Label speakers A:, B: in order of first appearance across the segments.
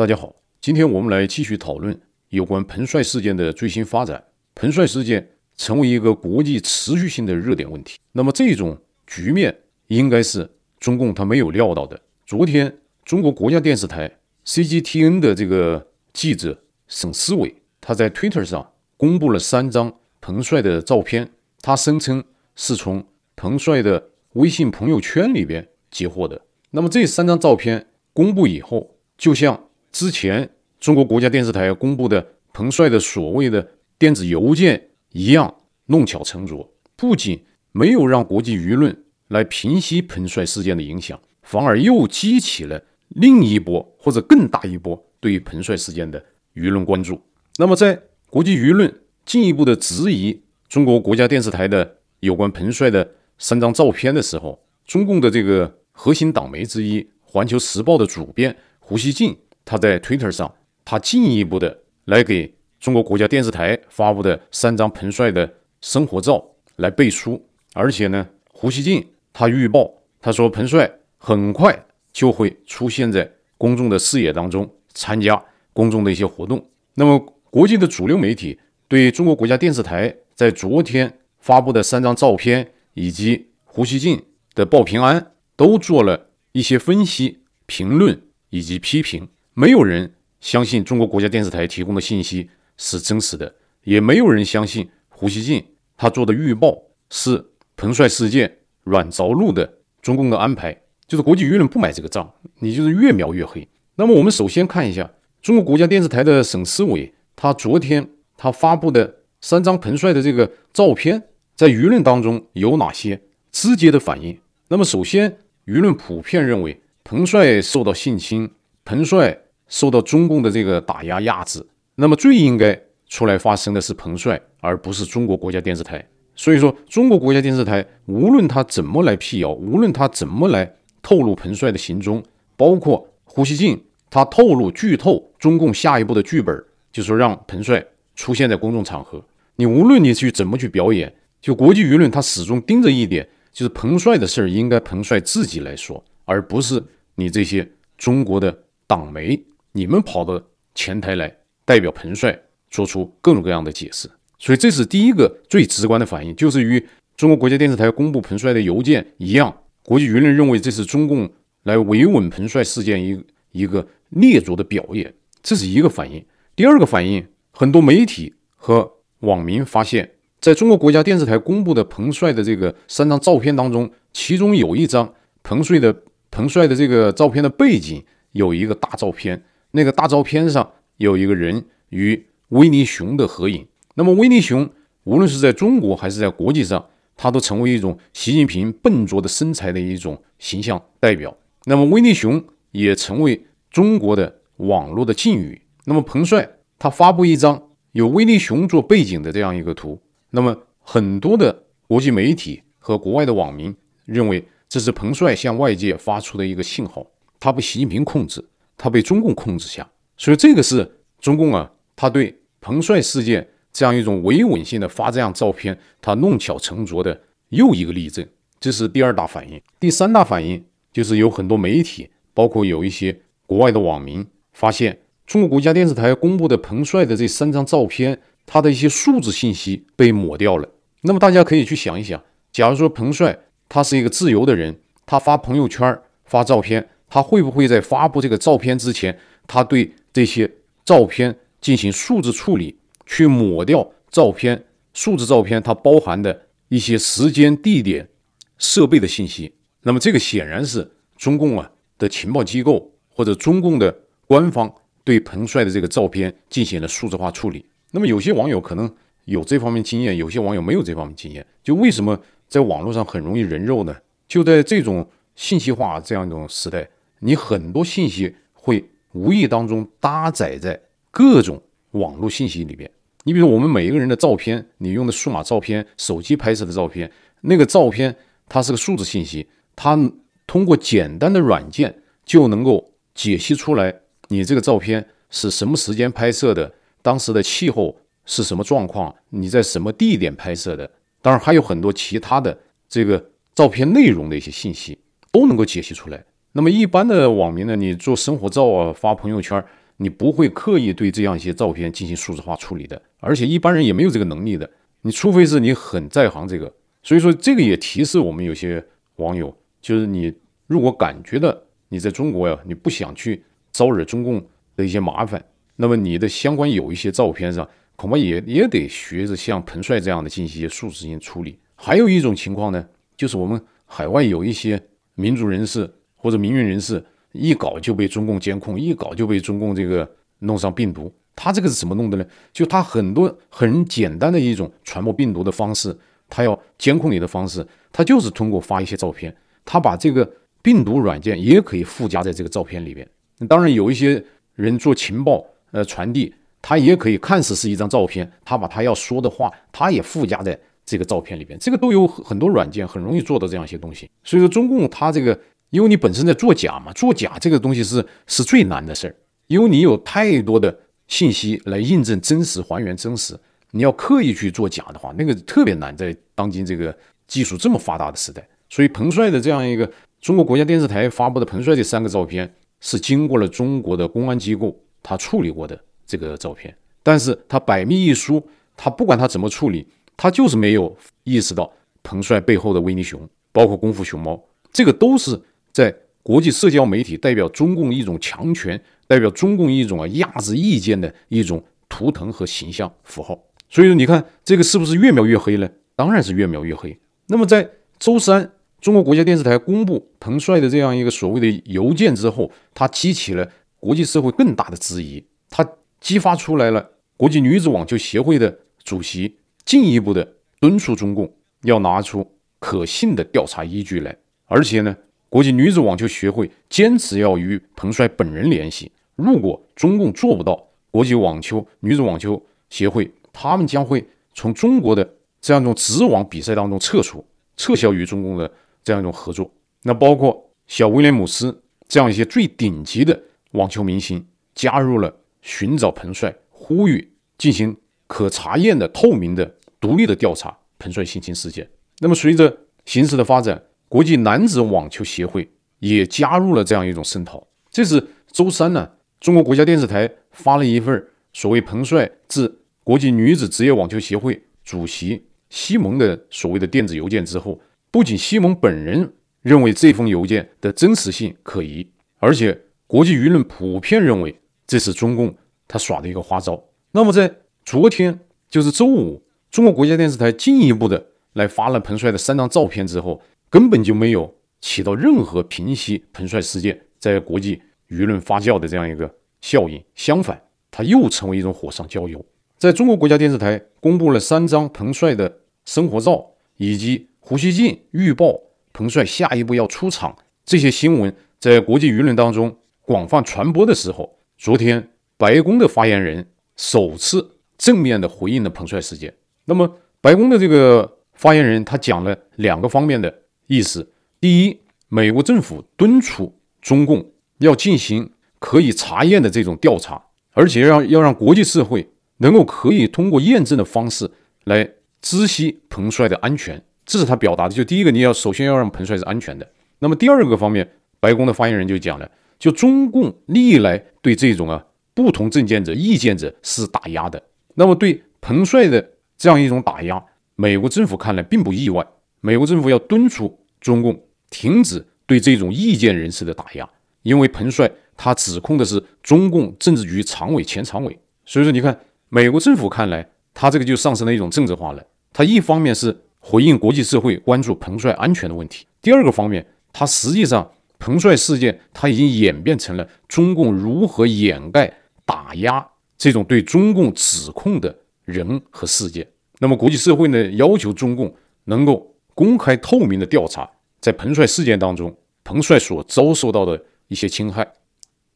A: 大家好，今天我们来继续讨论有关彭帅事件的最新发展。彭帅事件成为一个国际持续性的热点问题。那么这种局面应该是中共他没有料到的。昨天，中国国家电视台 CGTN 的这个记者沈思伟，他在 Twitter 上公布了三张彭帅的照片，他声称是从彭帅的微信朋友圈里边截获的。那么这三张照片公布以后，就像之前中国国家电视台公布的彭帅的所谓的电子邮件一样弄巧成拙，不仅没有让国际舆论来平息彭帅事件的影响，反而又激起了另一波或者更大一波对于彭帅事件的舆论关注。那么，在国际舆论进一步的质疑中国国家电视台的有关彭帅的三张照片的时候，中共的这个核心党媒之一《环球时报》的主编。胡锡进他在 Twitter 上，他进一步的来给中国国家电视台发布的三张彭帅的生活照来背书，而且呢，胡锡进他预报，他说彭帅很快就会出现在公众的视野当中，参加公众的一些活动。那么，国际的主流媒体对中国国家电视台在昨天发布的三张照片以及胡锡进的报平安，都做了一些分析评论。以及批评，没有人相信中国国家电视台提供的信息是真实的，也没有人相信胡锡进他做的预报是彭帅事件软着陆的中共的安排，就是国际舆论不买这个账，你就是越描越黑。那么我们首先看一下中国国家电视台的省市委，他昨天他发布的三张彭帅的这个照片，在舆论当中有哪些直接的反应？那么首先，舆论普遍认为。彭帅受到性侵，彭帅受到中共的这个打压压制，那么最应该出来发声的是彭帅，而不是中国国家电视台。所以说，中国国家电视台无论他怎么来辟谣，无论他怎么来透露彭帅的行踪，包括胡锡进他透露剧透中共下一步的剧本，就是说让彭帅出现在公众场合。你无论你去怎么去表演，就国际舆论他始终盯着一点，就是彭帅的事儿应该彭帅自己来说。而不是你这些中国的党媒，你们跑到前台来代表彭帅做出各种各样的解释，所以这是第一个最直观的反应，就是与中国国家电视台公布彭帅的邮件一样，国际舆论认为这是中共来维稳彭帅事件一一个劣作的表演，这是一个反应。第二个反应，很多媒体和网民发现，在中国国家电视台公布的彭帅的这个三张照片当中，其中有一张彭帅的。彭帅的这个照片的背景有一个大照片，那个大照片上有一个人与威尼熊的合影。那么威尼熊无论是在中国还是在国际上，他都成为一种习近平笨拙的身材的一种形象代表。那么威尼熊也成为中国的网络的禁语。那么彭帅他发布一张有威尼熊做背景的这样一个图，那么很多的国际媒体和国外的网民认为。这是彭帅向外界发出的一个信号，他被习近平控制，他被中共控制下，所以这个是中共啊，他对彭帅事件这样一种维稳性的发这样照片，他弄巧成拙的又一个例证。这是第二大反应。第三大反应就是有很多媒体，包括有一些国外的网民，发现中国国家电视台公布的彭帅的这三张照片，他的一些数字信息被抹掉了。那么大家可以去想一想，假如说彭帅。他是一个自由的人，他发朋友圈发照片，他会不会在发布这个照片之前，他对这些照片进行数字处理，去抹掉照片数字照片它包含的一些时间、地点、设备的信息？那么这个显然是中共啊的情报机构或者中共的官方对彭帅的这个照片进行了数字化处理。那么有些网友可能有这方面经验，有些网友没有这方面经验，就为什么？在网络上很容易人肉呢，就在这种信息化这样一种时代，你很多信息会无意当中搭载在各种网络信息里边。你比如我们每一个人的照片，你用的数码照片、手机拍摄的照片，那个照片它是个数字信息，它通过简单的软件就能够解析出来你这个照片是什么时间拍摄的，当时的气候是什么状况，你在什么地点拍摄的。当然还有很多其他的这个照片内容的一些信息都能够解析出来。那么一般的网民呢，你做生活照啊，发朋友圈，你不会刻意对这样一些照片进行数字化处理的，而且一般人也没有这个能力的。你除非是你很在行这个，所以说这个也提示我们有些网友，就是你如果感觉到你在中国呀，你不想去招惹中共的一些麻烦，那么你的相关有一些照片上，恐怕也 也得学着像彭帅这样的进行一些数字性处理。还有一种情况呢，就是我们海外有一些民族人士或者民运人士，一搞就被中共监控，一搞就被中共这个弄上病毒。他这个是怎么弄的呢？就他很多很简单的一种传播病毒的方式，他要监控你的方式，他就是通过发一些照片，他把这个病毒软件也可以附加在这个照片里边。当然，有一些人做情报呃传递，他也可以看似是一张照片，他把他要说的话，他也附加在这个照片里边。这个都有很多软件很容易做到这样一些东西。所以说，中共他这个，因为你本身在作假嘛，作假这个东西是是最难的事儿，因为你有太多的。信息来印证真实，还原真实。你要刻意去做假的话，那个特别难。在当今这个技术这么发达的时代，所以彭帅的这样一个中国国家电视台发布的彭帅这三个照片，是经过了中国的公安机构他处理过的这个照片。但是他百密一疏，他不管他怎么处理，他就是没有意识到彭帅背后的维尼熊，包括功夫熊猫，这个都是在国际社交媒体代表中共一种强权。代表中共一种啊压制意见的一种图腾和形象符号，所以说你看这个是不是越描越黑呢？当然是越描越黑。那么在周三，中国国家电视台公布彭帅的这样一个所谓的邮件之后，他激起了国际社会更大的质疑，他激发出来了国际女子网球协会的主席进一步的敦促中共要拿出可信的调查依据来，而且呢，国际女子网球协会坚持要与彭帅本人联系。如果中共做不到，国际网球女子网球协会他们将会从中国的这样一种职网比赛当中撤出，撤销与中共的这样一种合作。那包括小威廉姆斯这样一些最顶级的网球明星加入了寻找彭帅，呼吁进行可查验的、透明的、独立的调查彭帅性侵事件。那么随着形势的发展，国际男子网球协会也加入了这样一种声讨。这是周三呢。中国国家电视台发了一份所谓彭帅致国际女子职业网球协会主席西蒙的所谓的电子邮件之后，不仅西蒙本人认为这封邮件的真实性可疑，而且国际舆论普遍认为这是中共他耍的一个花招。那么在昨天，就是周五，中国国家电视台进一步的来发了彭帅的三张照片之后，根本就没有起到任何平息彭帅事件在国际。舆论发酵的这样一个效应，相反，它又成为一种火上浇油。在中国国家电视台公布了三张彭帅的生活照，以及胡锡进预报彭帅下一步要出场这些新闻，在国际舆论当中广泛传播的时候，昨天白宫的发言人首次正面的回应了彭帅事件。那么，白宫的这个发言人他讲了两个方面的意思：第一，美国政府敦促中共。要进行可以查验的这种调查，而且要要让国际社会能够可以通过验证的方式来知悉彭帅的安全，这是他表达的。就第一个，你要首先要让彭帅是安全的。那么第二个方面，白宫的发言人就讲了，就中共历来对这种啊不同政见者、意见者是打压的。那么对彭帅的这样一种打压，美国政府看来并不意外。美国政府要敦促中共停止对这种意见人士的打压。因为彭帅他指控的是中共政治局常委、前常委，所以说你看，美国政府看来，他这个就上升了一种政治化了。他一方面是回应国际社会关注彭帅安全的问题，第二个方面，他实际上彭帅事件他已经演变成了中共如何掩盖、打压这种对中共指控的人和事件。那么国际社会呢，要求中共能够公开透明的调查，在彭帅事件当中，彭帅所遭受到的。一些侵害，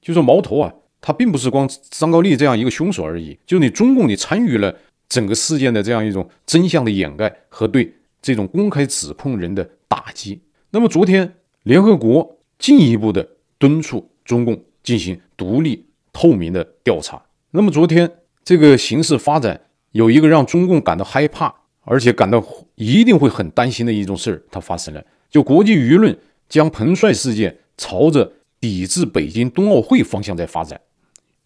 A: 就说矛头啊，他并不是光张高丽这样一个凶手而已，就你中共你参与了整个事件的这样一种真相的掩盖和对这种公开指控人的打击。那么昨天联合国进一步的敦促中共进行独立透明的调查。那么昨天这个形势发展有一个让中共感到害怕，而且感到一定会很担心的一种事儿，它发生了，就国际舆论将彭帅事件朝着抵制北京冬奥会方向在发展，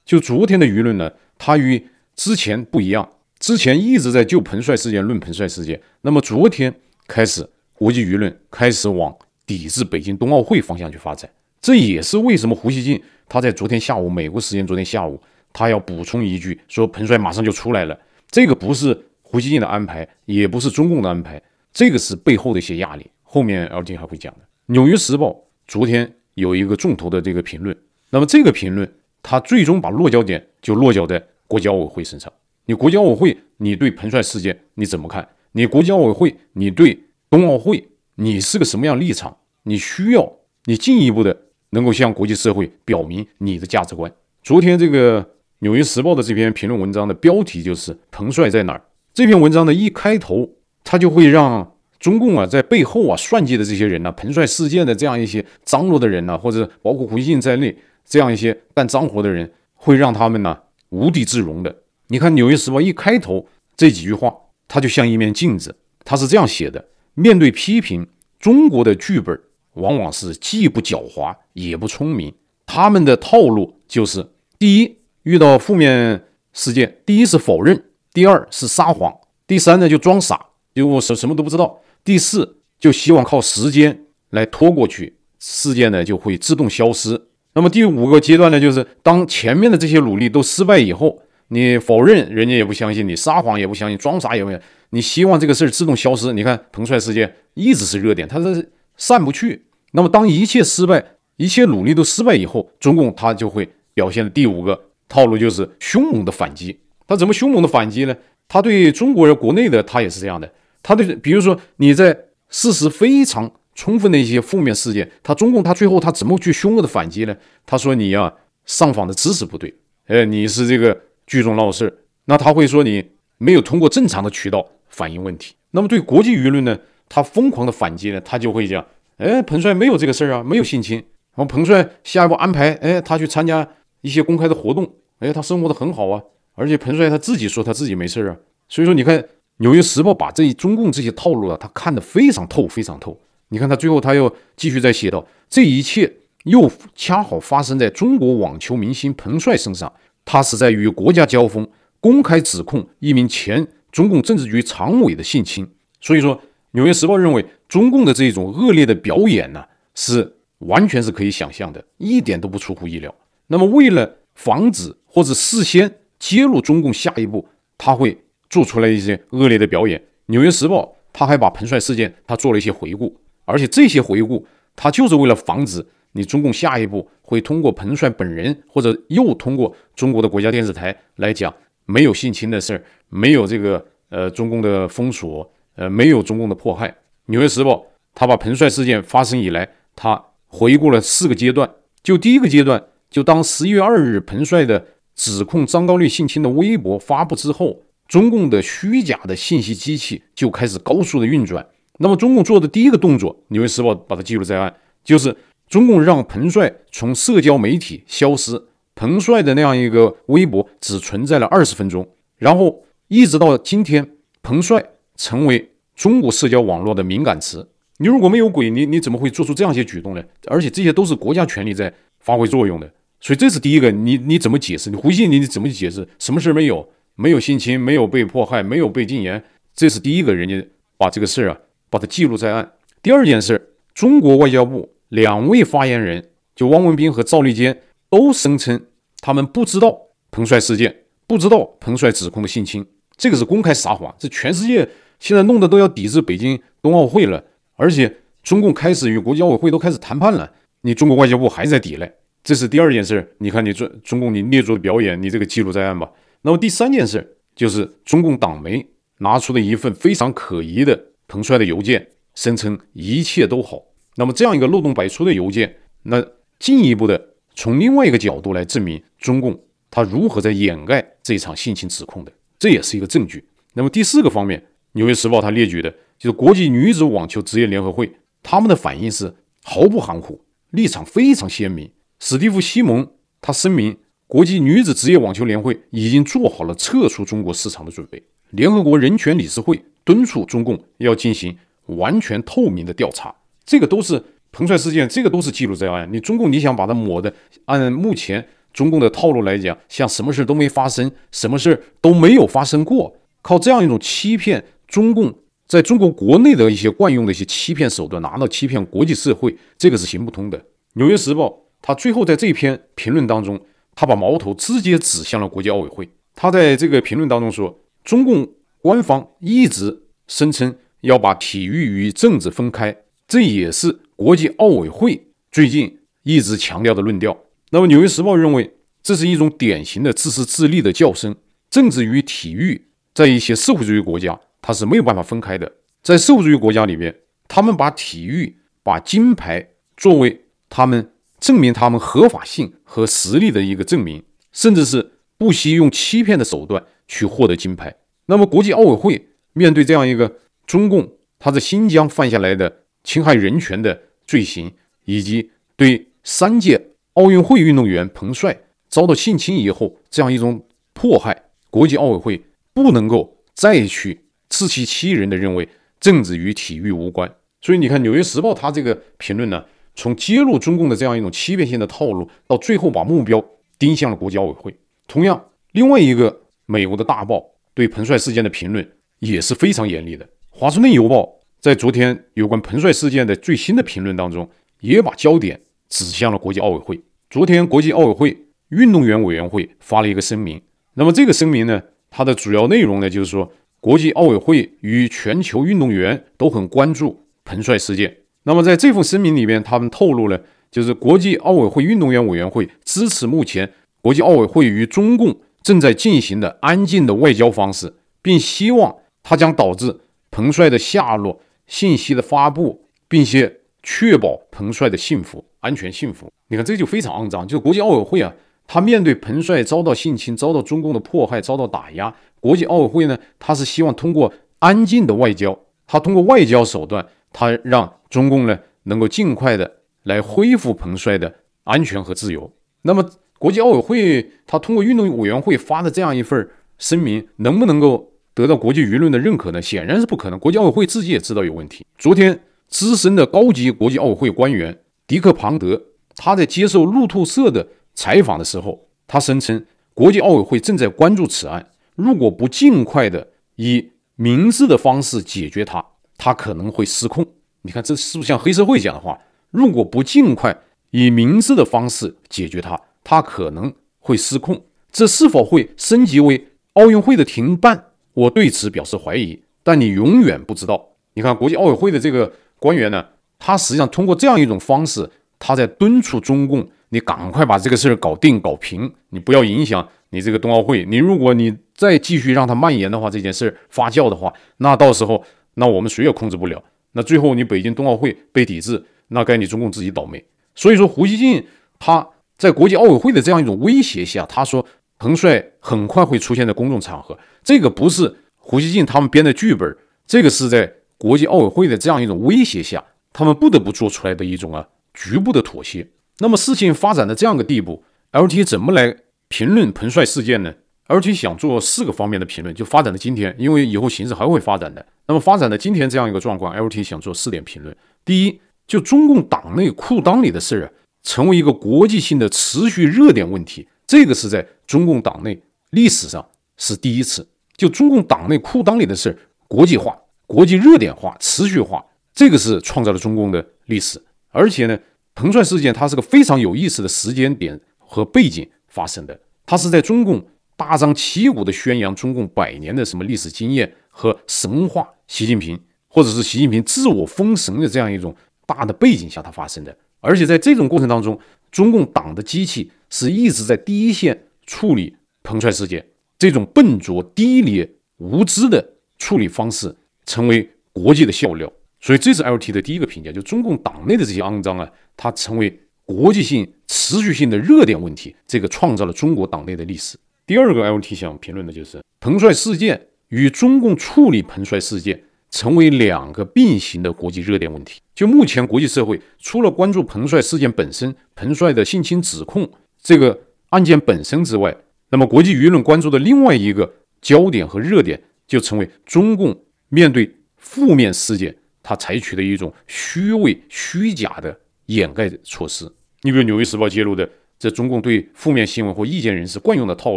A: 就昨天的舆论呢，它与之前不一样。之前一直在就彭帅事件论彭帅事件，那么昨天开始，国际舆论开始往抵制北京冬奥会方向去发展。这也是为什么胡锡进他在昨天下午美国时间昨天下午，他要补充一句说彭帅马上就出来了。这个不是胡锡进的安排，也不是中共的安排，这个是背后的一些压力。后面 LG 还会讲的。《纽约时报》昨天有一个重头的这个评论，那么这个评论它最终把落脚点就落脚在国际奥委会身上。你国际奥委会，你对彭帅事件你怎么看？你国际奥委会，你对冬奥会，你是个什么样立场？你需要你进一步的能够向国际社会表明你的价值观。昨天这个《纽约时报》的这篇评论文章的标题就是“彭帅在哪儿”。这篇文章的一开头，他就会让中共啊在背后啊算计的这些人呢、彭帅事件的这样一些张罗的人呢、或者包括胡锡进在内这样一些干脏活的人，会让他们呢无地自容的。你看《纽约时报》一开头这几句话，它就像一面镜子。它是这样写的：面对批评，中国的剧本往往是既不狡猾也不聪明。他们的套路就是：第一，遇到负面事件，第一是否认；第二是撒谎；第三呢就装傻，就我什什么都不知道；第四就希望靠时间来拖过去，事件呢就会自动消失。那么第五个阶段呢，就是当前面的这些努力都失败以后。你否认，人家也不相信你；撒谎也不相信，装傻也不信。你希望这个事儿自动消失。你看彭帅事件一直是热点，它是散不去。那么当一切失败，一切努力都失败以后，中共他就会表现的第五个套路就是凶猛的反击。他怎么凶猛的反击呢？他对中国人国内的他也是这样的。他对，比如说你在事实非常充分的一些负面事件，他中共他最后他怎么去凶恶的反击呢？他说你啊上访的知识不对，哎，你是这个。聚众闹事，那他会说你没有通过正常的渠道反映问题。那么对国际舆论呢，他疯狂的反击呢，他就会讲：哎，彭帅没有这个事儿啊，没有性侵。然后彭帅下一步安排，哎，他去参加一些公开的活动，哎，他生活的很好啊。而且彭帅他自己说他自己没事啊。所以说，你看《纽约时报》把这一中共这些套路啊，他看得非常透，非常透。你看他最后他又继续再写道：这一切又恰好发生在中国网球明星彭帅身上。他是在与国家交锋，公开指控一名前中共政治局常委的性侵。所以说，《纽约时报》认为中共的这种恶劣的表演呢，是完全是可以想象的，一点都不出乎意料。那么，为了防止或者事先揭露中共下一步他会做出来一些恶劣的表演，《纽约时报》他还把彭帅事件他做了一些回顾，而且这些回顾他就是为了防止。你中共下一步会通过彭帅本人，或者又通过中国的国家电视台来讲，没有性侵的事儿，没有这个呃中共的封锁，呃没有中共的迫害。纽约时报他把彭帅事件发生以来，他回顾了四个阶段。就第一个阶段，就当十一月二日彭帅的指控张高丽性侵的微博发布之后，中共的虚假的信息机器就开始高速的运转。那么中共做的第一个动作，纽约时报把它记录在案，就是。中共让彭帅从社交媒体消失，彭帅的那样一个微博只存在了二十分钟，然后一直到今天，彭帅成为中国社交网络的敏感词。你如果没有鬼，你你怎么会做出这样一些举动呢？而且这些都是国家权力在发挥作用的，所以这是第一个。你你怎么解释？你胡锡进你怎么解释？什么事没有？没有性侵，没有被迫害，没有被禁言，这是第一个，人家把这个事儿啊，把它记录在案。第二件事，中国外交部。两位发言人，就汪文斌和赵立坚，都声称他们不知道彭帅事件，不知道彭帅指控的性侵，这个是公开撒谎。这全世界现在弄得都要抵制北京冬奥会了，而且中共开始与国际奥委会都开始谈判了，你中国外交部还在抵赖，这是第二件事。你看你中中共你捏造的表演，你这个记录在案吧。那么第三件事就是中共党媒拿出了一份非常可疑的彭帅的邮件，声称一切都好。那么这样一个漏洞百出的邮件，那进一步的从另外一个角度来证明中共他如何在掩盖这场性侵指控的，这也是一个证据。那么第四个方面，《纽约时报》他列举的就是国际女子网球职业联合会，他们的反应是毫不含糊，立场非常鲜明。史蒂夫·西蒙他声明，国际女子职业网球联会已经做好了撤出中国市场的准备。联合国人权理事会敦促中共要进行完全透明的调查。这个都是彭帅事件，这个都是记录在案。你中共你想把它抹的，按目前中共的套路来讲，像什么事都没发生，什么事都没有发生过，靠这样一种欺骗中共，在中国国内的一些惯用的一些欺骗手段，拿到欺骗国际社会，这个是行不通的。《纽约时报》他最后在这篇评论当中，他把矛头直接指向了国际奥委会。他在这个评论当中说，中共官方一直声称要把体育与政治分开，这也是国际奥委会最近一直强调的论调。那么，《纽约时报》认为这是一种典型的自私自利的叫声。政治与体育在一些社会主义国家，它是没有办法分开的。在社会主义国家里面，他们把体育、把金牌作为他们证明他们合法性和实力的一个证明，甚至是不惜用欺骗的手段去获得金牌。那么，国际奥委会面对这样一个中共他在新疆犯下来的侵害人权的罪行，以及对三届奥运会运动员彭帅遭到性侵以后，这样一种迫害，国际奥委会不能够再去自欺欺人的认为政治与体育无关。所以你看，《纽约时报》他这个评论呢，从揭露中共的这样一种欺骗性的套路，到最后把目标盯向了国际奥委会。同样，另外一个美国的大报对彭帅事件的评论也是非常严厉的，《华盛顿邮报》在昨天有关彭帅事件的最新的评论当中，也把焦点指向了国际奥委会。昨天，国际奥委会运动员委员会发了一个声明。那么，这个声明呢，它的主要内容呢，就是说，国际奥委会与全球运动员都很关注彭帅事件。那么，在这份声明里面，他们透露了，就是国际奥委会运动员委员会支持目前国际奥委会与中共正在进行的安静的外交方式，并希望它将导致彭帅的下落信息的发布，并且确保彭帅的幸福。安全幸福，你看这就非常肮脏。就是国际奥委会啊，他面对彭帅遭到性侵、遭到中共的迫害、遭到打压，国际奥委会呢，他是希望通过安静的外交，他通过外交手段，他让中共呢能够尽快的来恢复彭帅的安全和自由。那么，国际奥委会他通过运动委员会发的这样一份声明，能不能够得到国际舆论的认可呢？显然是不可能。国际奥委会自己也知道有问题。昨天，资深的高级国际奥委会官员。迪克·庞德，他在接受路透社的采访的时候，他声称国际奥委会正在关注此案，如果不尽快的以明智的方式解决它，它可能会失控。你看，这是不是像黑社会讲的话？如果不尽快以明智的方式解决它，它可能会失控。这是否会升级为奥运会的停办？我对此表示怀疑。但你永远不知道。你看，国际奥委会的这个官员呢？他实际上通过这样一种方式，他在敦促中共，你赶快把这个事儿搞定、搞平，你不要影响你这个冬奥会。你如果你再继续让它蔓延的话，这件事儿发酵的话，那到时候那我们谁也控制不了。那最后你北京冬奥会被抵制，那该你中共自己倒霉。所以说，胡锡进他在国际奥委会的这样一种威胁下，他说彭帅很快会出现在公众场合，这个不是胡锡进他们编的剧本，这个是在国际奥委会的这样一种威胁下。他们不得不做出来的一种啊局部的妥协。那么事情发展到这样的地步，LT 怎么来评论彭帅事件呢？LT 想做四个方面的评论，就发展到今天，因为以后形势还会发展的。那么发展到今天这样一个状况，LT 想做四点评论。第一，就中共党内裤裆里的事儿啊，成为一个国际性的持续热点问题，这个是在中共党内历史上是第一次。就中共党内裤裆里的事儿，国际化、国际热点化、持续化。这个是创造了中共的历史，而且呢，彭帅事件它是个非常有意思的时间点和背景发生的，它是在中共大张旗鼓的宣扬中共百年的什么历史经验和神话习近平，或者是习近平自我封神的这样一种大的背景下它发生的，而且在这种过程当中，中共党的机器是一直在第一线处理彭帅事件，这种笨拙、低劣、无知的处理方式成为国际的笑料。所以这是 LT 的第一个评价，就中共党内的这些肮脏啊，它成为国际性持续性的热点问题，这个创造了中国党内的历史。第二个 LT 想评论的就是彭帅事件与中共处理彭帅事件成为两个并行的国际热点问题。就目前国际社会除了关注彭帅事件本身、彭帅的性侵指控这个案件本身之外，那么国际舆论关注的另外一个焦点和热点就成为中共面对负面事件。他采取的一种虚伪、虚假的掩盖措施。你比如《纽约时报》揭露的这中共对负面新闻或意见人士惯用的套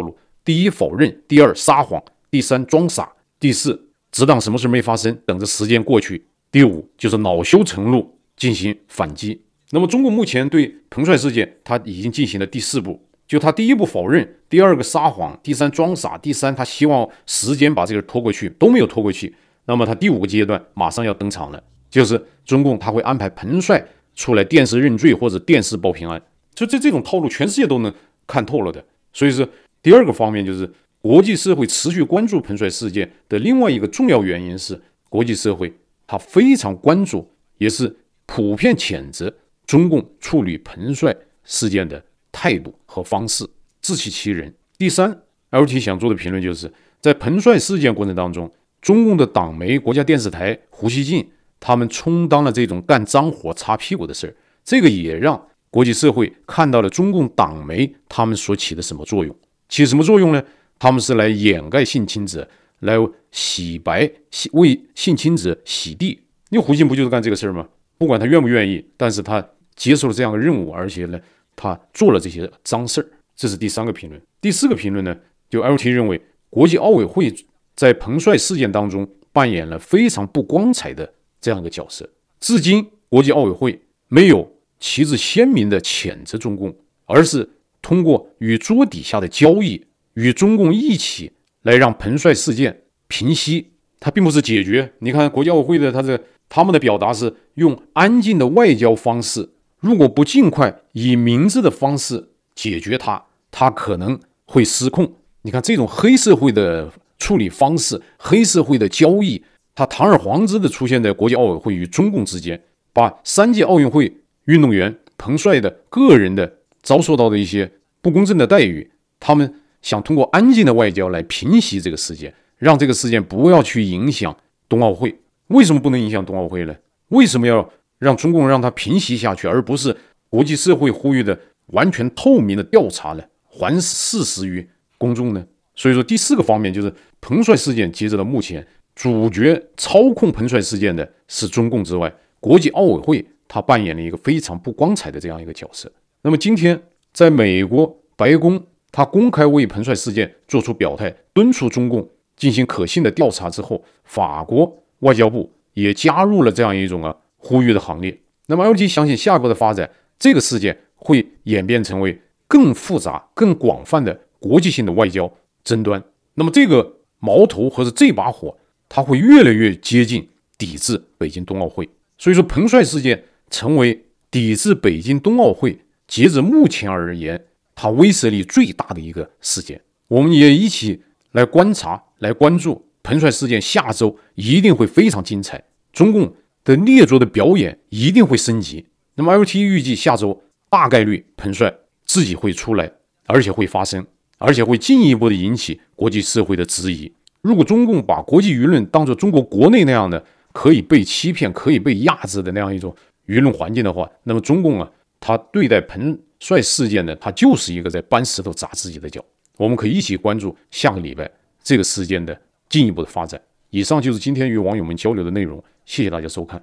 A: 路：第一，否认；第二，撒谎；第三，装傻；第四，只当什么事没发生，等着时间过去；第五，就是恼羞成怒进行反击。那么，中共目前对彭帅事件，他已经进行了第四步，就他第一步否认，第二个撒谎，第三装傻，第三他希望时间把这个拖过去，都没有拖过去。那么他第五个阶段马上要登场了，就是中共他会安排彭帅出来电视认罪或者电视报平安。就这这种套路，全世界都能看透了的。所以说，第二个方面就是国际社会持续关注彭帅事件的另外一个重要原因是，国际社会他非常关注，也是普遍谴责中共处理彭帅事件的态度和方式，自欺欺人。第三，LT 想做的评论就是在彭帅事件过程当中，中共的党媒、国家电视台、胡锡进他们充当了这种干脏活、擦屁股的事儿，这个也让。国际社会看到了中共党媒他们所起的什么作用？起什么作用呢？他们是来掩盖性侵者，来洗白、洗为性侵者洗地。因为胡锡不就是干这个事儿吗？不管他愿不愿意，但是他接受了这样的任务，而且呢，他做了这些脏事儿。这是第三个评论。第四个评论呢，就 LT 认为，国际奥委会在彭帅事件当中扮演了非常不光彩的这样一个角色。至今，国际奥委会没有。旗帜鲜明地谴责中共，而是通过与桌底下的交易，与中共一起来让彭帅事件平息。它并不是解决。你看国际奥委会的他的他们的表达是用安静的外交方式，如果不尽快以明智的方式解决它，它可能会失控。你看这种黑社会的处理方式，黑社会的交易，它堂而皇之地出现在国际奥委会与中共之间，把三届奥运会。运动员彭帅的个人的遭受到的一些不公正的待遇，他们想通过安静的外交来平息这个事件，让这个事件不要去影响冬奥会。为什么不能影响冬奥会呢？为什么要让中共让它平息下去，而不是国际社会呼吁的完全透明的调查呢？还事实于公众呢？所以说，第四个方面就是彭帅事件，截止到目前，主角操控彭帅事件的是中共之外，国际奥委会。他扮演了一个非常不光彩的这样一个角色。那么今天，在美国白宫，他公开为彭帅事件做出表态，敦促中共进行可信的调查之后，法国外交部也加入了这样一种啊呼吁的行列。那么，L G 相信下一步的发展，这个事件会演变成为更复杂、更广泛的国际性的外交争端。那么，这个矛头或者这把火，它会越来越接近抵制北京冬奥会。所以说，彭帅事件。成为抵制北京冬奥会，截至目前而言，它威慑力最大的一个事件。我们也一起来观察、来关注彭帅事件。下周一定会非常精彩，中共的劣作的表演一定会升级。那么，LT 预计下周大概率彭帅自己会出来，而且会发声，而且会进一步的引起国际社会的质疑。如果中共把国际舆论当作中国国内那样的可以被欺骗、可以被压制的那样一种。舆论环境的话，那么中共啊，他对待彭帅事件呢，他就是一个在搬石头砸自己的脚。我们可以一起关注下个礼拜这个事件的进一步的发展。以上就是今天与网友们交流的内容，谢谢大家收看。